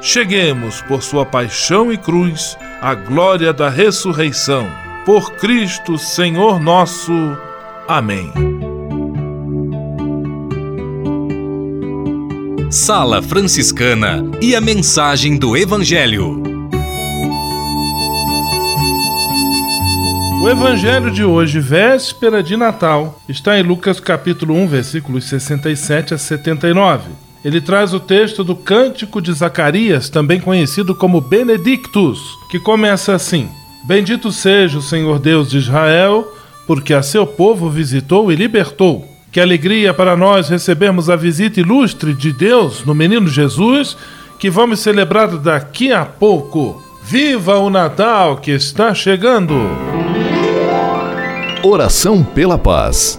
cheguemos, por sua paixão e cruz, à glória da ressurreição. Por Cristo, Senhor nosso. Amém. Sala Franciscana e a mensagem do Evangelho. O evangelho de hoje, véspera de Natal, está em Lucas capítulo 1, versículos 67 a 79. Ele traz o texto do Cântico de Zacarias, também conhecido como Benedictus, que começa assim: Bendito seja o Senhor Deus de Israel, porque a seu povo visitou e libertou. Que alegria para nós recebermos a visita ilustre de Deus no menino Jesus, que vamos celebrar daqui a pouco. Viva o Natal que está chegando! Oração pela paz.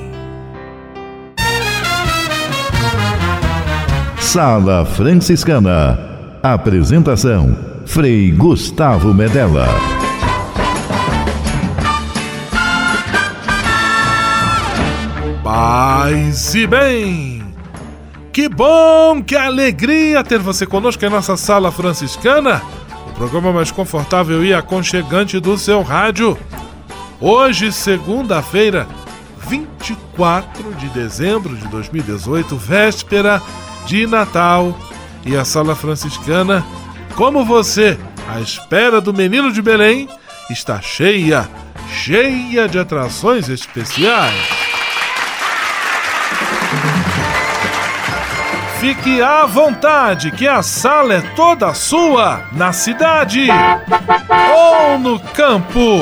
Sala Franciscana. Apresentação: Frei Gustavo Medella. Paz e bem! Que bom, que alegria ter você conosco em nossa sala franciscana, o programa mais confortável e aconchegante do seu rádio. Hoje, segunda-feira, 24 de dezembro de 2018, véspera de Natal. E a sala franciscana, como você, à espera do menino de Belém, está cheia, cheia de atrações especiais. Fique à vontade, que a sala é toda sua, na cidade ou no campo.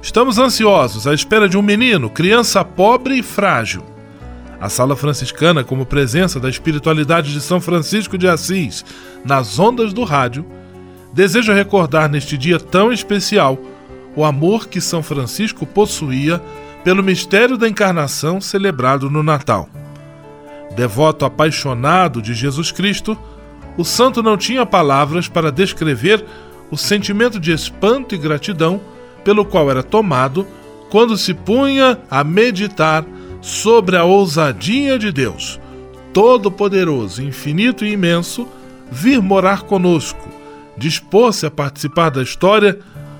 Estamos ansiosos à espera de um menino, criança pobre e frágil. A Sala Franciscana, como presença da espiritualidade de São Francisco de Assis nas ondas do rádio, deseja recordar neste dia tão especial o amor que São Francisco possuía pelo mistério da encarnação celebrado no Natal. Devoto apaixonado de Jesus Cristo, o santo não tinha palavras para descrever o sentimento de espanto e gratidão pelo qual era tomado quando se punha a meditar sobre a ousadia de Deus, todo-poderoso, infinito e imenso, vir morar conosco, dispor-se a participar da história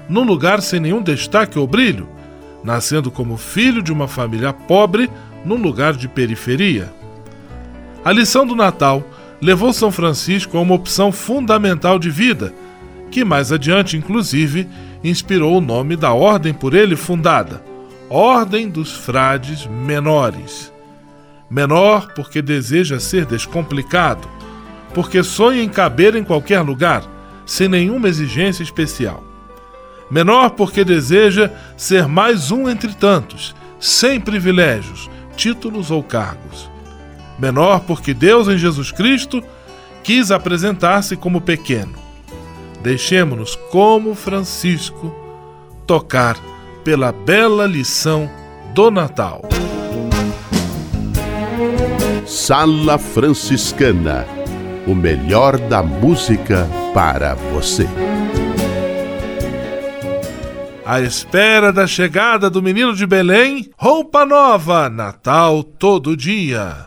num lugar sem nenhum destaque ou brilho, nascendo como filho de uma família pobre num lugar de periferia. A lição do Natal levou São Francisco a uma opção fundamental de vida, que mais adiante, inclusive, inspirou o nome da ordem por ele fundada, Ordem dos Frades Menores. Menor porque deseja ser descomplicado, porque sonha em caber em qualquer lugar, sem nenhuma exigência especial. Menor porque deseja ser mais um entre tantos, sem privilégios, títulos ou cargos. Menor porque Deus em Jesus Cristo quis apresentar-se como pequeno. Deixemos-nos, como Francisco, tocar pela bela lição do Natal. Sala Franciscana o melhor da música para você. À espera da chegada do menino de Belém, roupa nova, Natal todo dia.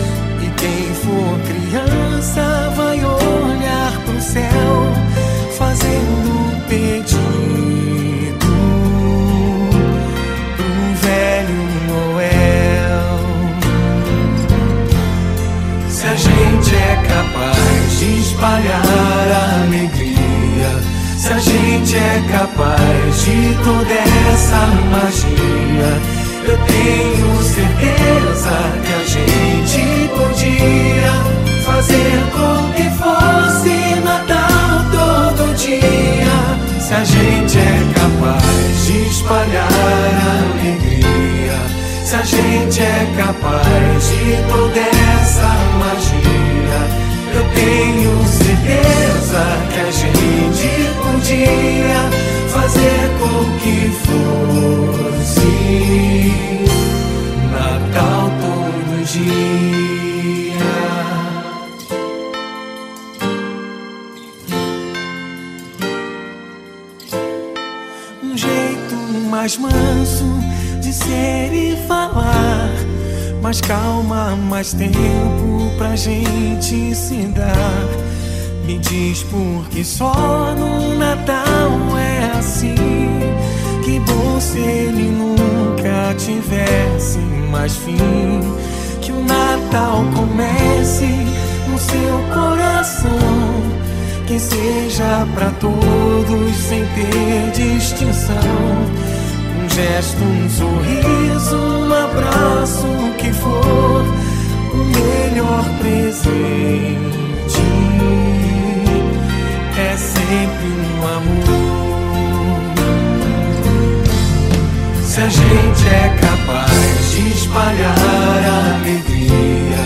Quem for criança vai olhar pro céu, fazendo um pedido pro velho Noel. Se a gente é capaz de espalhar a alegria, se a gente é capaz de toda essa magia. Eu tenho certeza que a gente podia fazer com que fosse Natal todo dia. Se a gente é capaz de espalhar alegria, se a gente é capaz de toda tempo pra gente se dar. Me diz por que só no Natal é assim. Que bom se ele nunca tivesse mais fim. Que o Natal comece no seu coração. Que seja para todos sem ter distinção gesto, um sorriso, um abraço, o que for, melhor presente é sempre um amor. Se a gente é capaz de espalhar a alegria,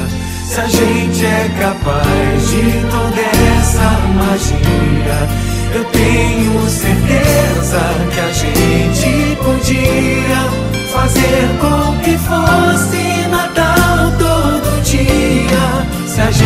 se a gente é capaz de toda essa magia eu tenho certeza que a gente podia fazer com que fosse Natal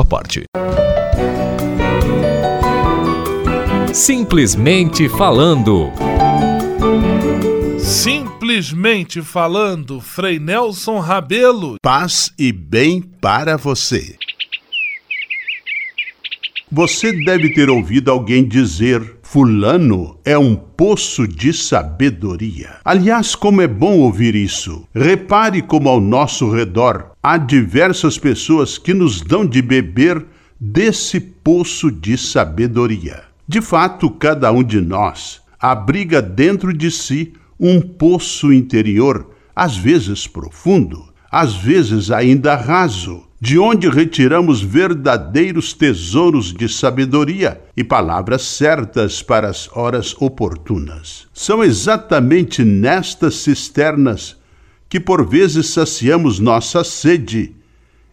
sua parte. Simplesmente falando. Simplesmente falando, Frei Nelson Rabelo. Paz e bem para você. Você deve ter ouvido alguém dizer: Fulano é um poço de sabedoria. Aliás, como é bom ouvir isso. Repare como ao nosso redor há diversas pessoas que nos dão de beber desse poço de sabedoria. De fato, cada um de nós abriga dentro de si um poço interior, às vezes profundo, às vezes ainda raso de onde retiramos verdadeiros tesouros de sabedoria e palavras certas para as horas oportunas. São exatamente nestas cisternas que por vezes saciamos nossa sede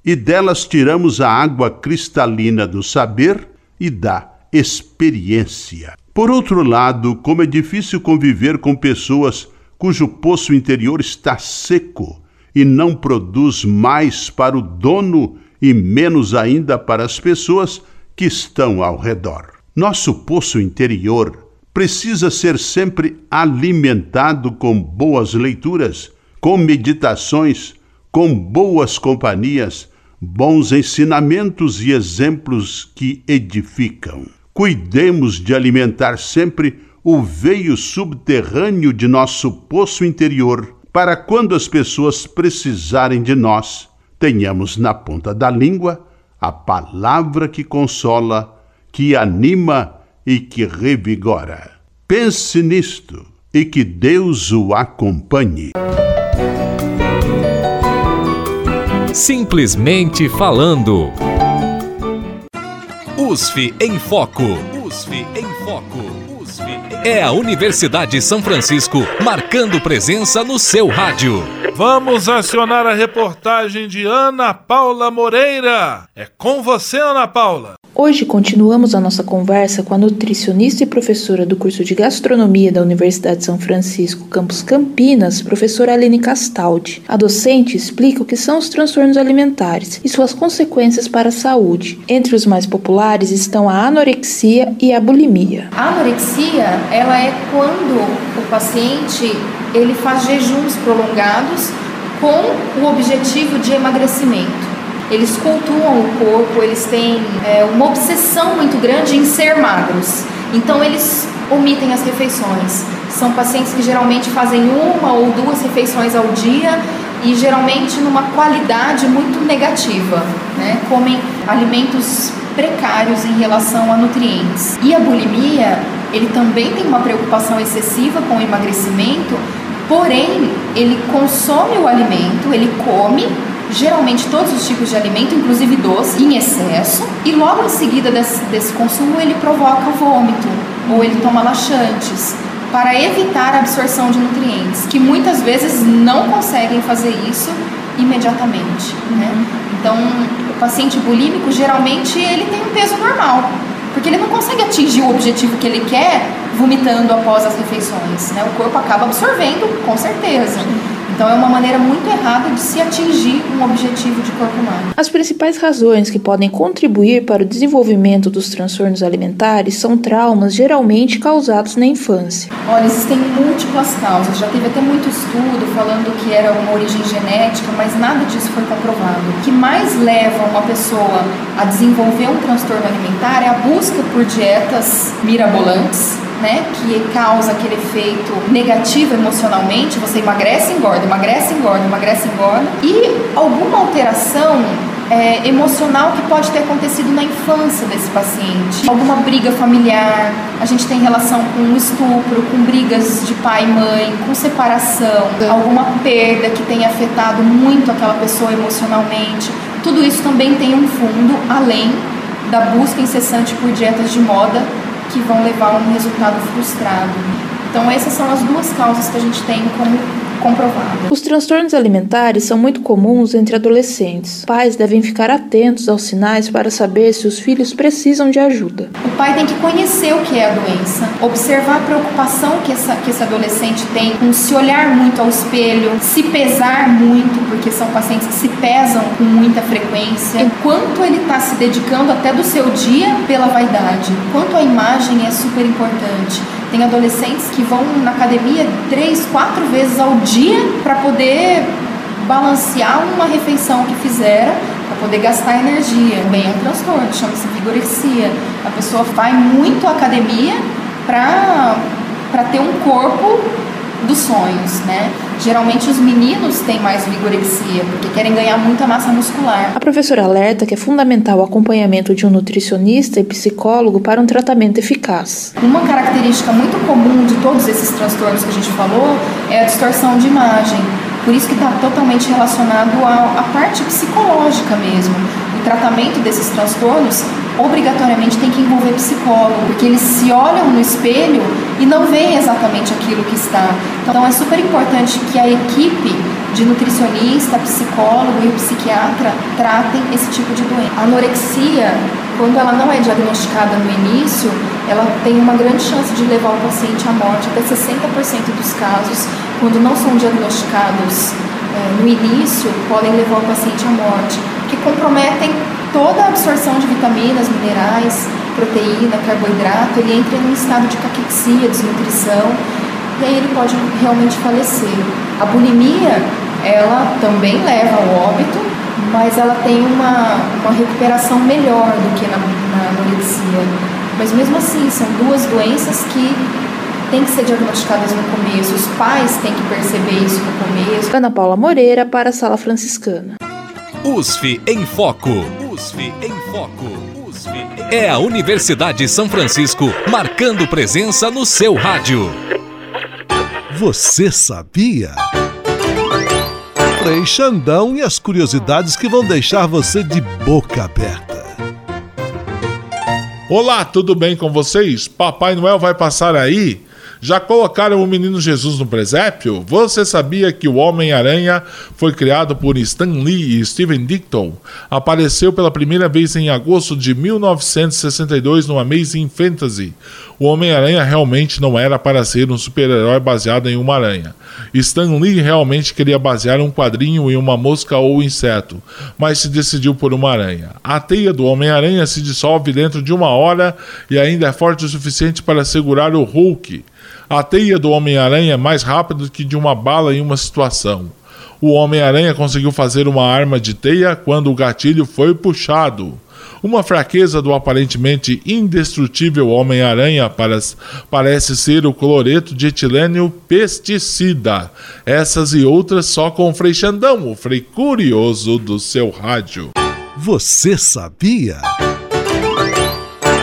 e delas tiramos a água cristalina do saber e da experiência. Por outro lado, como é difícil conviver com pessoas cujo poço interior está seco e não produz mais para o dono e menos ainda para as pessoas que estão ao redor. Nosso poço interior precisa ser sempre alimentado com boas leituras, com meditações, com boas companhias, bons ensinamentos e exemplos que edificam. Cuidemos de alimentar sempre o veio subterrâneo de nosso poço interior para quando as pessoas precisarem de nós, tenhamos na ponta da língua a palavra que consola, que anima e que revigora. Pense nisto e que Deus o acompanhe. Simplesmente falando. USF em Foco. USF em Foco. É a Universidade São Francisco marcando presença no seu rádio. Vamos acionar a reportagem de Ana Paula Moreira. É com você, Ana Paula. Hoje continuamos a nossa conversa com a nutricionista e professora do curso de gastronomia da Universidade de São Francisco, campus Campinas, professora Aline Castaldi. A docente explica o que são os transtornos alimentares e suas consequências para a saúde. Entre os mais populares estão a anorexia e a bulimia. A anorexia, ela é quando o paciente ele faz jejuns prolongados com o objetivo de emagrecimento eles cultuam o corpo, eles têm é, uma obsessão muito grande em ser magros. Então eles omitem as refeições. São pacientes que geralmente fazem uma ou duas refeições ao dia e geralmente numa qualidade muito negativa, né? Comem alimentos precários em relação a nutrientes. E a bulimia, ele também tem uma preocupação excessiva com o emagrecimento, porém ele consome o alimento, ele come geralmente todos os tipos de alimento, inclusive doce, em excesso, e logo em seguida desse, desse consumo ele provoca vômito ou ele toma laxantes para evitar a absorção de nutrientes, que muitas vezes não conseguem fazer isso imediatamente. Né? Então, o paciente bulímico geralmente ele tem um peso normal, porque ele não consegue atingir o objetivo que ele quer vomitando após as refeições. Né? O corpo acaba absorvendo, com certeza. Então é uma maneira muito errada de se atingir um objetivo de corpo humano. As principais razões que podem contribuir para o desenvolvimento dos transtornos alimentares são traumas geralmente causados na infância. Olha, existem múltiplas causas. Já teve até muito estudo falando que era uma origem genética, mas nada disso foi comprovado. O que mais leva uma pessoa a desenvolver um transtorno alimentar é a busca por dietas mirabolantes né, que causa aquele efeito negativo emocionalmente, você emagrece, engorda, emagrece, engorda, emagrece, engorda, e alguma alteração é, emocional que pode ter acontecido na infância desse paciente. Alguma briga familiar, a gente tem relação com estupro, com brigas de pai e mãe, com separação, alguma perda que tenha afetado muito aquela pessoa emocionalmente. Tudo isso também tem um fundo além da busca incessante por dietas de moda que vão levar a um resultado frustrado. Então, essas são as duas causas que a gente tem como comprovado. Os transtornos alimentares são muito comuns entre adolescentes. Pais devem ficar atentos aos sinais para saber se os filhos precisam de ajuda. O pai tem que conhecer o que é a doença, observar a preocupação que, essa, que esse adolescente tem com se olhar muito ao espelho, se pesar muito, porque são pacientes que se pesam com muita frequência, o quanto ele está se dedicando até do seu dia pela vaidade, quanto a imagem é super importante tem adolescentes que vão na academia três, quatro vezes ao dia para poder balancear uma refeição que fizeram para poder gastar energia. Também é um transtorno, chama-se vigorexia. A pessoa vai muito academia para ter um corpo dos sonhos, né? Geralmente os meninos têm mais vigorexia, porque querem ganhar muita massa muscular. A professora alerta que é fundamental o acompanhamento de um nutricionista e psicólogo para um tratamento eficaz. Uma característica muito comum de todos esses transtornos que a gente falou é a distorção de imagem. Por isso que está totalmente relacionado à, à parte psicológica mesmo. O tratamento desses transtornos obrigatoriamente tem que envolver psicólogo, porque eles se olham no espelho e não veem exatamente aquilo que está. Então é super importante que a equipe de nutricionista, psicólogo e psiquiatra tratem esse tipo de doença. A anorexia, quando ela não é diagnosticada no início, ela tem uma grande chance de levar o paciente à morte, até 60% dos casos, quando não são diagnosticados é, no início, podem levar o paciente à morte, que comprometem toda a absorção de vitaminas, minerais, proteína, carboidrato, ele entra em um estado de caquexia, desnutrição, e aí ele pode realmente falecer. A bulimia, ela também leva ao óbito, mas ela tem uma, uma recuperação melhor do que na, na anorexia. Mas mesmo assim, são duas doenças que têm que ser diagnosticadas no começo, os pais têm que perceber isso no começo. Ana Paula Moreira para a Sala Franciscana. USF em Foco. USF em Foco. É a Universidade de São Francisco marcando presença no seu rádio. Você sabia? Frei Xandão e as curiosidades que vão deixar você de boca aberta. Olá, tudo bem com vocês? Papai Noel vai passar aí Já colocaram o menino Jesus no presépio? Você sabia que o Homem-Aranha foi criado por Stan Lee e Steven Dicton? Apareceu pela primeira vez em agosto de 1962 no Amazing Fantasy. O Homem-Aranha realmente não era para ser um super-herói baseado em uma aranha. Stan Lee realmente queria basear um quadrinho em uma mosca ou inseto, mas se decidiu por uma aranha. A teia do Homem-Aranha se dissolve dentro de uma hora e ainda é forte o suficiente para segurar o Hulk. A teia do Homem-Aranha é mais rápida que de uma bala em uma situação. O Homem-Aranha conseguiu fazer uma arma de teia quando o gatilho foi puxado. Uma fraqueza do aparentemente indestrutível Homem-Aranha parece ser o cloreto de etilênio pesticida. Essas e outras só com o Frei Xandão, o Frei Curioso do seu rádio. Você sabia?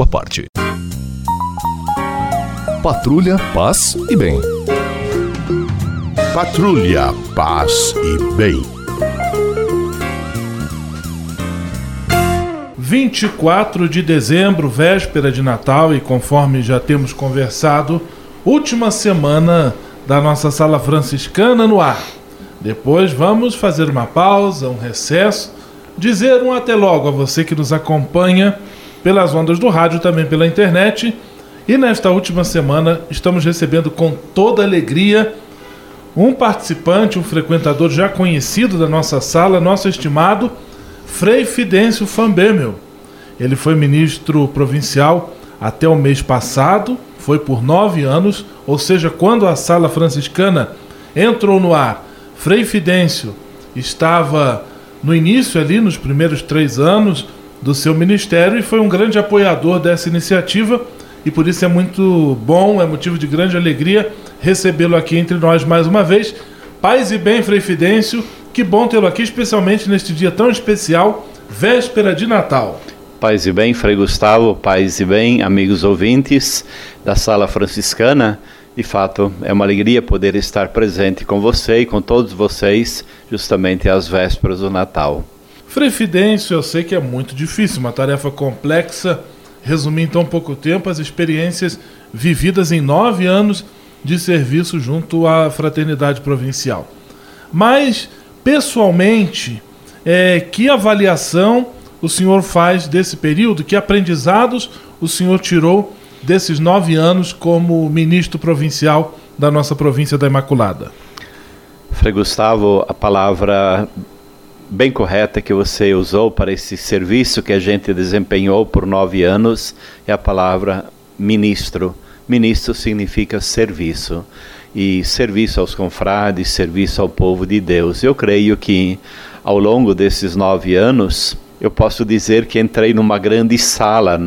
sua parte. Patrulha, paz e bem. Patrulha, paz e bem. 24 de dezembro, véspera de Natal, e conforme já temos conversado, última semana da nossa sala franciscana no ar. Depois vamos fazer uma pausa, um recesso, dizer um até logo a você que nos acompanha pelas ondas do rádio, também pela internet. E nesta última semana estamos recebendo com toda alegria um participante, um frequentador já conhecido da nossa sala, nosso estimado Frei Fidêncio Fambemel. Ele foi ministro provincial até o mês passado, foi por nove anos, ou seja, quando a sala franciscana entrou no ar, Frei Fidêncio estava no início ali, nos primeiros três anos, do seu ministério e foi um grande apoiador dessa iniciativa e por isso é muito bom, é motivo de grande alegria recebê-lo aqui entre nós mais uma vez. Paz e bem, Frei Fidêncio, que bom tê-lo aqui, especialmente neste dia tão especial, véspera de Natal. Paz e bem, Frei Gustavo, paz e bem, amigos ouvintes da Sala Franciscana. De fato, é uma alegria poder estar presente com você e com todos vocês, justamente às vésperas do Natal. Frei Fidêncio, eu sei que é muito difícil, uma tarefa complexa, resumir em tão pouco tempo as experiências vividas em nove anos de serviço junto à Fraternidade Provincial. Mas, pessoalmente, é, que avaliação o senhor faz desse período? Que aprendizados o senhor tirou desses nove anos como ministro provincial da nossa província da Imaculada? Frei Gustavo, a palavra bem correta que você usou para esse serviço que a gente desempenhou por nove anos é a palavra ministro. Ministro significa serviço. E serviço aos confrades, serviço ao povo de Deus. Eu creio que ao longo desses nove anos, eu posso dizer que entrei numa grande sala,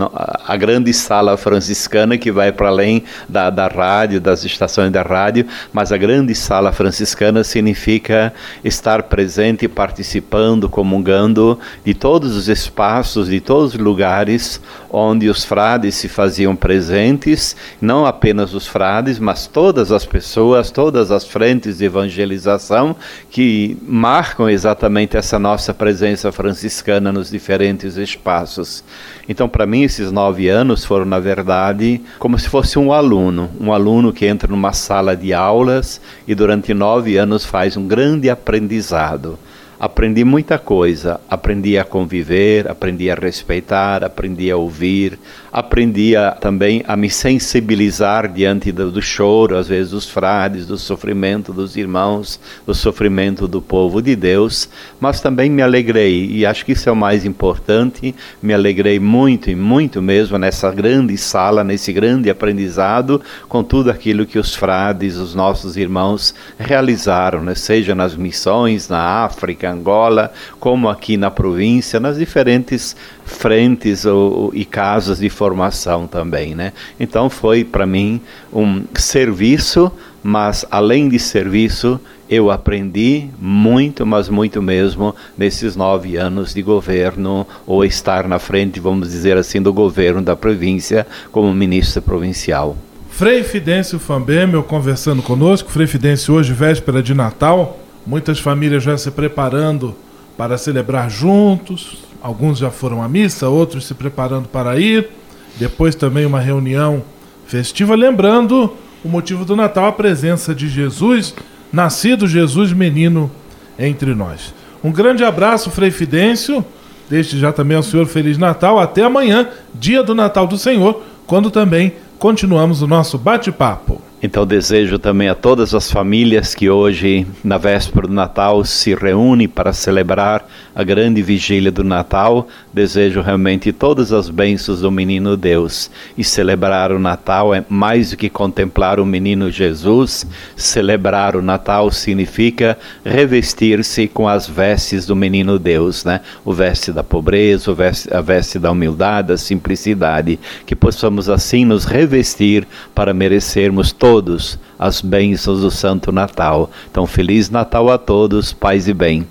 a grande sala franciscana que vai para além da, da rádio, das estações da rádio, mas a grande sala franciscana significa estar presente, participando, comungando de todos os espaços, de todos os lugares onde os frades se faziam presentes, não apenas os frades, mas todas as pessoas, todas as frentes de evangelização que marcam exatamente essa nossa presença franciscana nos diferentes espaços. Então, para mim, esses nove anos foram, na verdade, como se fosse um aluno, um aluno que entra numa sala de aulas e durante nove anos faz um grande aprendizado aprendi muita coisa. Aprendi a conviver, aprendi a respeitar, aprendi a ouvir, aprendi a, também a me sensibilizar diante do, do choro, às vezes dos frades, do sofrimento dos irmãos, do sofrimento do povo de Deus, mas também me alegrei, e acho que isso é o mais importante, me alegrei muito e muito mesmo nessa grande sala, nesse grande aprendizado, com tudo aquilo que os frades, os nossos irmãos realizaram, né? seja nas missões na África, Angola, como aqui na província, nas diferentes frentes ou, e casas de formação também, né? Então foi para mim um serviço, mas além de serviço, eu aprendi muito, mas muito mesmo, nesses nove anos de governo, ou estar na frente, vamos dizer assim, do governo da província como ministro provincial. Frei Fidêncio Fambemel conversando conosco. Frei Fidêncio, hoje, véspera de Natal, muitas famílias já se preparando para celebrar juntos. Alguns já foram à missa, outros se preparando para ir. Depois também uma reunião festiva, lembrando o motivo do Natal, a presença de Jesus, nascido Jesus menino entre nós. Um grande abraço, Frei Fidêncio. Desde já também ao senhor Feliz Natal. Até amanhã, dia do Natal do Senhor, quando também continuamos o nosso bate-papo. Então desejo também a todas as famílias que hoje, na véspera do Natal, se reúnem para celebrar a grande vigília do Natal. Desejo realmente todas as bênçãos do menino Deus. E celebrar o Natal é mais do que contemplar o menino Jesus. Celebrar o Natal significa revestir-se com as vestes do menino Deus, né? O veste da pobreza, veste, a veste da humildade, da simplicidade. Que possamos assim nos revestir para merecermos todo todos as bênçãos do Santo Natal. Então, Feliz Natal a todos, paz e bem.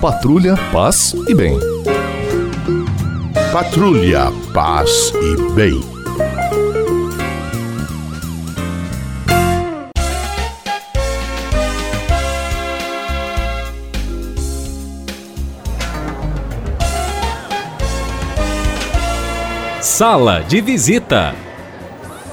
Patrulha, paz e bem. Patrulha, paz e bem. Sala de visita.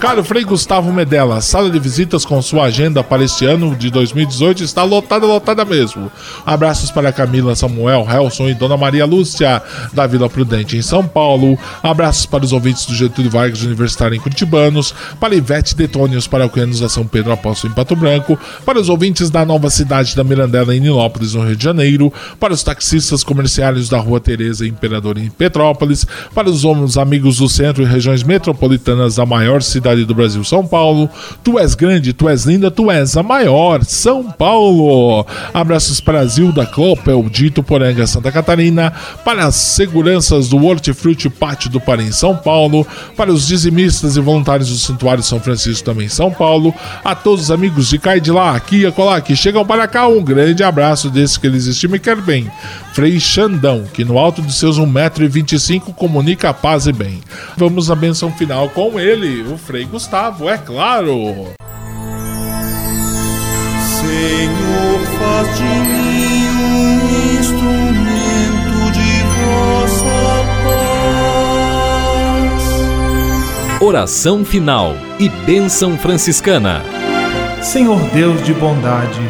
Caro Frei Gustavo Medella, sala de visitas com sua agenda para este ano de 2018 está lotada, lotada mesmo. Abraços para Camila, Samuel, Helson e Dona Maria Lúcia, da Vila Prudente, em São Paulo. Abraços para os ouvintes do Getúlio Vargas Universitário em Curitibanos, para Ivete Detônios, para Oceanos da São Pedro Apóstolo em Pato Branco, para os ouvintes da nova cidade da Mirandela em Nilópolis, no Rio de Janeiro, para os taxistas comerciários da Rua Tereza Imperador em Petrópolis, para os homens amigos do centro e regiões metropolitanas da maior cidade cidade do Brasil, São Paulo. Tu és grande, tu és linda, tu és a maior, São Paulo. Abraços para Zilda Clopel, Dito Poranga, Santa Catarina. Para as seguranças do Hortifruti Pátio do Parim, São Paulo. Para os dizimistas e voluntários do Santuário São Francisco, também São Paulo. A todos os amigos de cá e de lá, aqui e acolá, que chegam para cá, um grande abraço desse que eles estimam e querem bem. Frei Xandão, que no alto de seus 1,25m comunica a paz e bem. Vamos à benção final com ele, o Frei Gustavo, é claro. Senhor, faz de mim um instrumento de vossa paz. Oração final e bênção franciscana. Senhor Deus de bondade,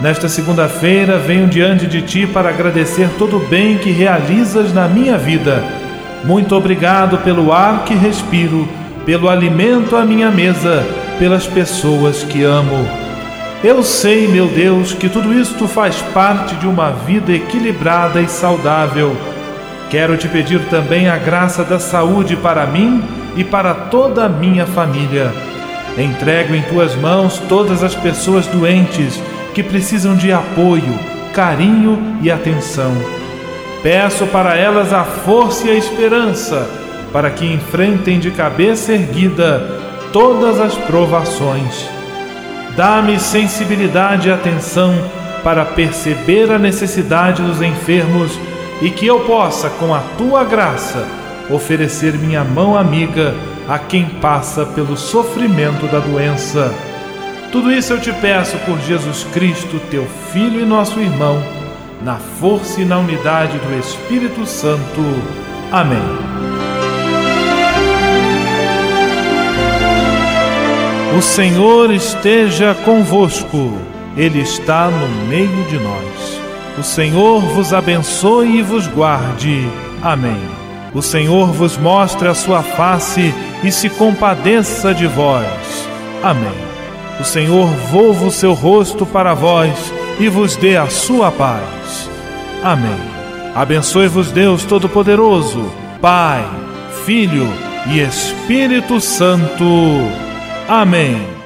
nesta segunda-feira venho diante de ti para agradecer todo o bem que realizas na minha vida. Muito obrigado pelo ar que respiro pelo alimento à minha mesa, pelas pessoas que amo. Eu sei, meu Deus, que tudo isto faz parte de uma vida equilibrada e saudável. Quero te pedir também a graça da saúde para mim e para toda a minha família. Entrego em tuas mãos todas as pessoas doentes que precisam de apoio, carinho e atenção. Peço para elas a força e a esperança para que enfrentem de cabeça erguida todas as provações. Dá-me sensibilidade e atenção para perceber a necessidade dos enfermos e que eu possa, com a tua graça, oferecer minha mão amiga a quem passa pelo sofrimento da doença. Tudo isso eu te peço por Jesus Cristo, teu Filho e nosso irmão, na força e na unidade do Espírito Santo. Amém. O Senhor esteja convosco, Ele está no meio de nós. O Senhor vos abençoe e vos guarde. Amém. O Senhor vos mostre a sua face e se compadeça de vós. Amém. O Senhor volva o seu rosto para vós e vos dê a sua paz. Amém. Abençoe-vos Deus Todo-Poderoso, Pai, Filho e Espírito Santo. Amém.